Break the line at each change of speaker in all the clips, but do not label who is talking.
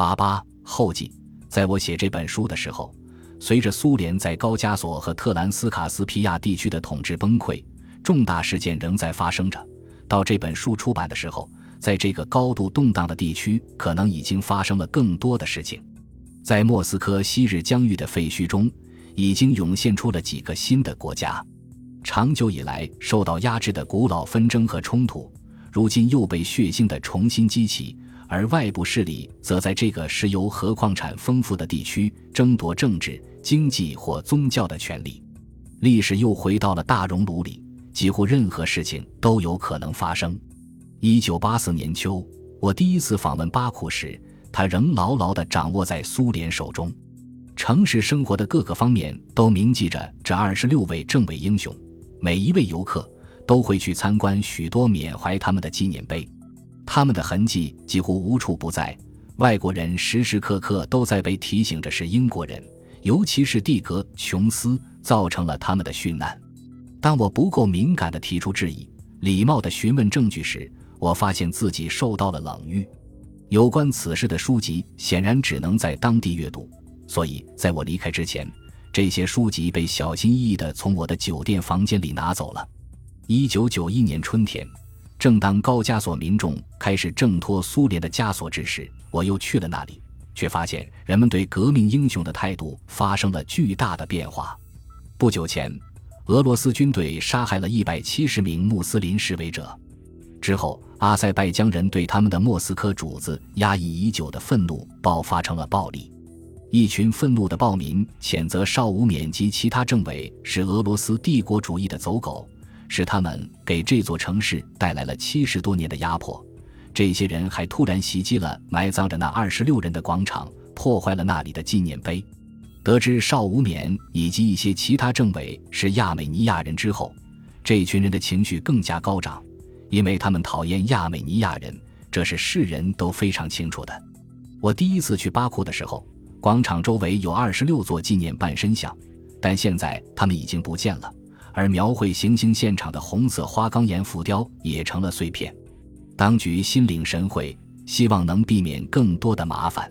八八后记，在我写这本书的时候，随着苏联在高加索和特兰斯卡斯皮亚地区的统治崩溃，重大事件仍在发生着。到这本书出版的时候，在这个高度动荡的地区，可能已经发生了更多的事情。在莫斯科昔日疆域的废墟中，已经涌现出了几个新的国家。长久以来受到压制的古老纷争和冲突，如今又被血腥地重新激起。而外部势力则在这个石油和矿产丰富的地区争夺政治、经济或宗教的权利。历史又回到了大熔炉里，几乎任何事情都有可能发生。一九八四年秋，我第一次访问巴库时，它仍牢牢地掌握在苏联手中。城市生活的各个方面都铭记着这二十六位政委英雄，每一位游客都会去参观许多缅怀他们的纪念碑。他们的痕迹几乎无处不在，外国人时时刻刻都在被提醒着是英国人，尤其是蒂格·琼斯造成了他们的殉难。当我不够敏感地提出质疑、礼貌地询问证据时，我发现自己受到了冷遇。有关此事的书籍显然只能在当地阅读，所以在我离开之前，这些书籍被小心翼翼地从我的酒店房间里拿走了。一九九一年春天。正当高加索民众开始挣脱苏联的枷锁之时，我又去了那里，却发现人们对革命英雄的态度发生了巨大的变化。不久前，俄罗斯军队杀害了一百七十名穆斯林示威者，之后，阿塞拜疆人对他们的莫斯科主子压抑已久的愤怒爆发成了暴力。一群愤怒的暴民谴责邵武冕及其他政委是俄罗斯帝国主义的走狗。是他们给这座城市带来了七十多年的压迫。这些人还突然袭击了埋葬着那二十六人的广场，破坏了那里的纪念碑。得知邵无冕以及一些其他政委是亚美尼亚人之后，这群人的情绪更加高涨，因为他们讨厌亚美尼亚人，这是世人都非常清楚的。我第一次去巴库的时候，广场周围有二十六座纪念半身像，但现在他们已经不见了。而描绘行刑现场的红色花岗岩浮雕也成了碎片。当局心领神会，希望能避免更多的麻烦。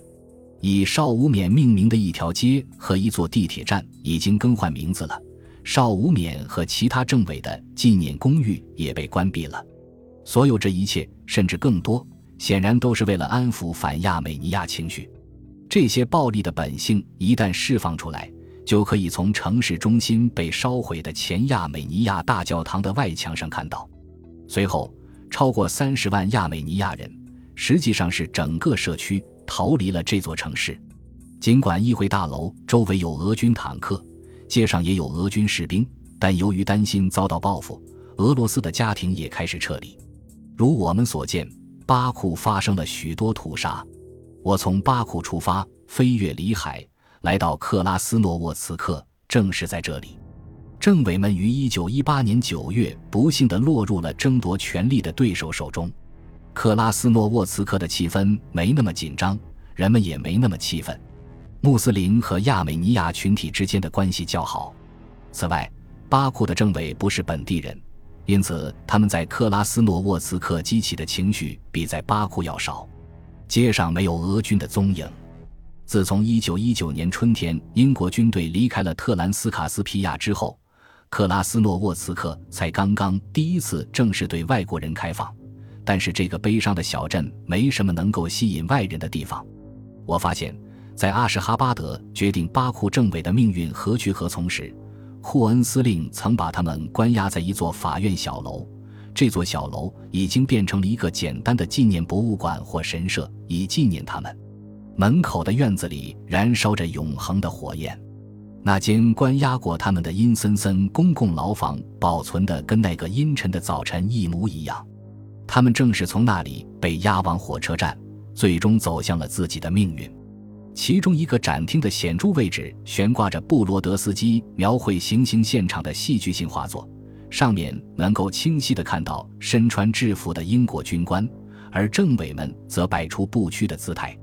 以邵武冕命名的一条街和一座地铁站已经更换名字了。邵武冕和其他政委的纪念公寓也被关闭了。所有这一切，甚至更多，显然都是为了安抚反亚美尼亚情绪。这些暴力的本性一旦释放出来。就可以从城市中心被烧毁的前亚美尼亚大教堂的外墙上看到。随后，超过三十万亚美尼亚人，实际上是整个社区逃离了这座城市。尽管议会大楼周围有俄军坦克，街上也有俄军士兵，但由于担心遭到报复，俄罗斯的家庭也开始撤离。如我们所见，巴库发生了许多屠杀。我从巴库出发，飞越里海。来到克拉斯诺沃茨克，正是在这里，政委们于1918年9月不幸地落入了争夺权力的对手手中。克拉斯诺沃茨克的气氛没那么紧张，人们也没那么气愤。穆斯林和亚美尼亚群体之间的关系较好。此外，巴库的政委不是本地人，因此他们在克拉斯诺沃茨克激起的情绪比在巴库要少。街上没有俄军的踪影。自从1919年春天英国军队离开了特兰斯卡斯皮亚之后，克拉斯诺沃茨克才刚刚第一次正式对外国人开放。但是这个悲伤的小镇没什么能够吸引外人的地方。我发现，在阿什哈巴德决定巴库政委的命运何去何从时，库恩司令曾把他们关押在一座法院小楼。这座小楼已经变成了一个简单的纪念博物馆或神社，以纪念他们。门口的院子里燃烧着永恒的火焰，那间关押过他们的阴森森公共牢房保存的跟那个阴沉的早晨一模一样。他们正是从那里被押往火车站，最终走向了自己的命运。其中一个展厅的显著位置悬挂着布罗德斯基描绘行刑现场的戏剧性画作，上面能够清晰地看到身穿制服的英国军官，而政委们则摆出不屈的姿态。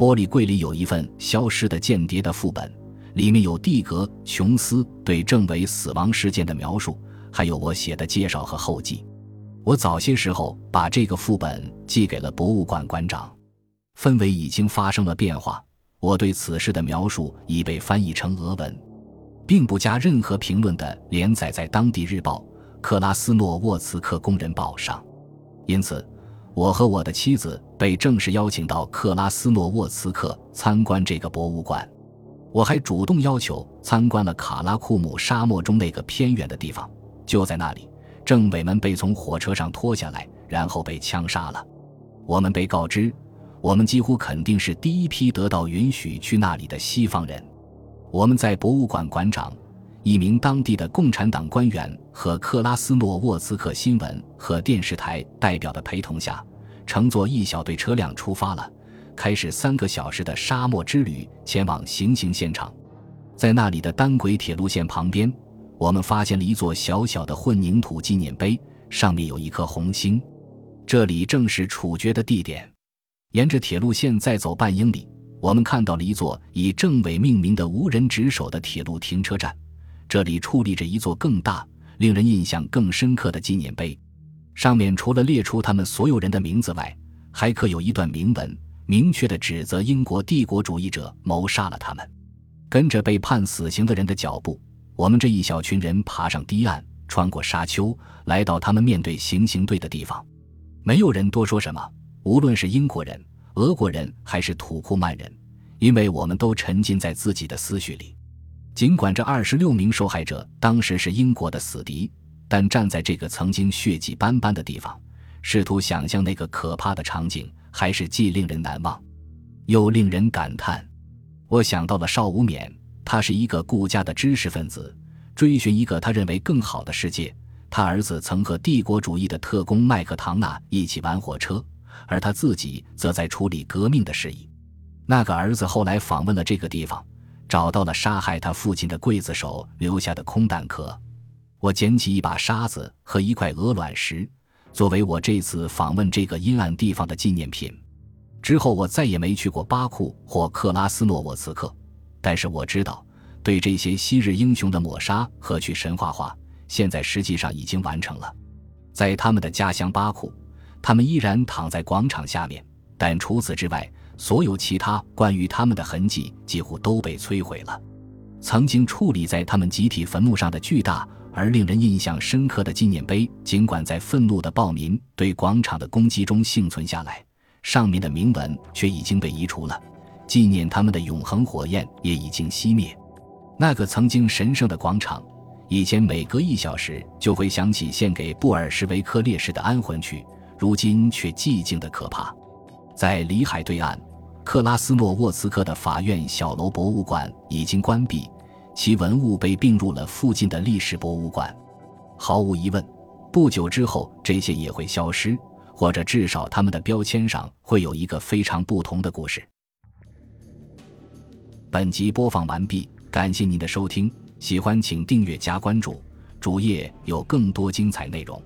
玻璃柜里有一份消失的间谍的副本，里面有蒂格·琼斯对政委死亡事件的描述，还有我写的介绍和后记。我早些时候把这个副本寄给了博物馆馆长。氛围已经发生了变化。我对此事的描述已被翻译成俄文，并不加任何评论的连载在当地日报《克拉斯诺沃茨克工人报》上。因此，我和我的妻子被正式邀请到克拉斯诺沃茨克参观这个博物馆。我还主动要求参观了卡拉库姆沙漠中那个偏远的地方。就在那里，政委们被从火车上拖下来，然后被枪杀了。我们被告知。我们几乎肯定是第一批得到允许去那里的西方人。我们在博物馆馆长、一名当地的共产党官员和克拉斯诺沃茨克新闻和电视台代表的陪同下，乘坐一小队车辆出发了，开始三个小时的沙漠之旅，前往行刑现场。在那里的单轨铁路线旁边，我们发现了一座小小的混凝土纪念碑，上面有一颗红星。这里正是处决的地点。沿着铁路线再走半英里，我们看到了一座以政委命名的无人值守的铁路停车站。这里矗立着一座更大、令人印象更深刻的纪念碑，上面除了列出他们所有人的名字外，还刻有一段铭文，明确的指责英国帝国主义者谋杀了他们。跟着被判死刑的人的脚步，我们这一小群人爬上堤岸，穿过沙丘，来到他们面对行刑队的地方。没有人多说什么。无论是英国人、俄国人还是土库曼人，因为我们都沉浸在自己的思绪里。尽管这二十六名受害者当时是英国的死敌，但站在这个曾经血迹斑斑的地方，试图想象那个可怕的场景，还是既令人难忘，又令人感叹。我想到了邵无冕，他是一个顾家的知识分子，追寻一个他认为更好的世界。他儿子曾和帝国主义的特工麦克唐纳一起玩火车。而他自己则在处理革命的事宜。那个儿子后来访问了这个地方，找到了杀害他父亲的刽子手留下的空弹壳。我捡起一把沙子和一块鹅卵石，作为我这次访问这个阴暗地方的纪念品。之后我再也没去过巴库或克拉斯诺沃茨克，但是我知道，对这些昔日英雄的抹杀和去神话化，现在实际上已经完成了。在他们的家乡巴库。他们依然躺在广场下面，但除此之外，所有其他关于他们的痕迹几乎都被摧毁了。曾经矗立在他们集体坟墓上的巨大而令人印象深刻的纪念碑，尽管在愤怒的暴民对广场的攻击中幸存下来，上面的铭文却已经被移除了。纪念他们的永恒火焰也已经熄灭。那个曾经神圣的广场，以前每隔一小时就会响起献给布尔什维克烈士的安魂曲。如今却寂静的可怕，在里海对岸，克拉斯诺沃茨克的法院小楼博物馆已经关闭，其文物被并入了附近的历史博物馆。毫无疑问，不久之后这些也会消失，或者至少他们的标签上会有一个非常不同的故事。本集播放完毕，感谢您的收听，喜欢请订阅加关注，主页有更多精彩内容。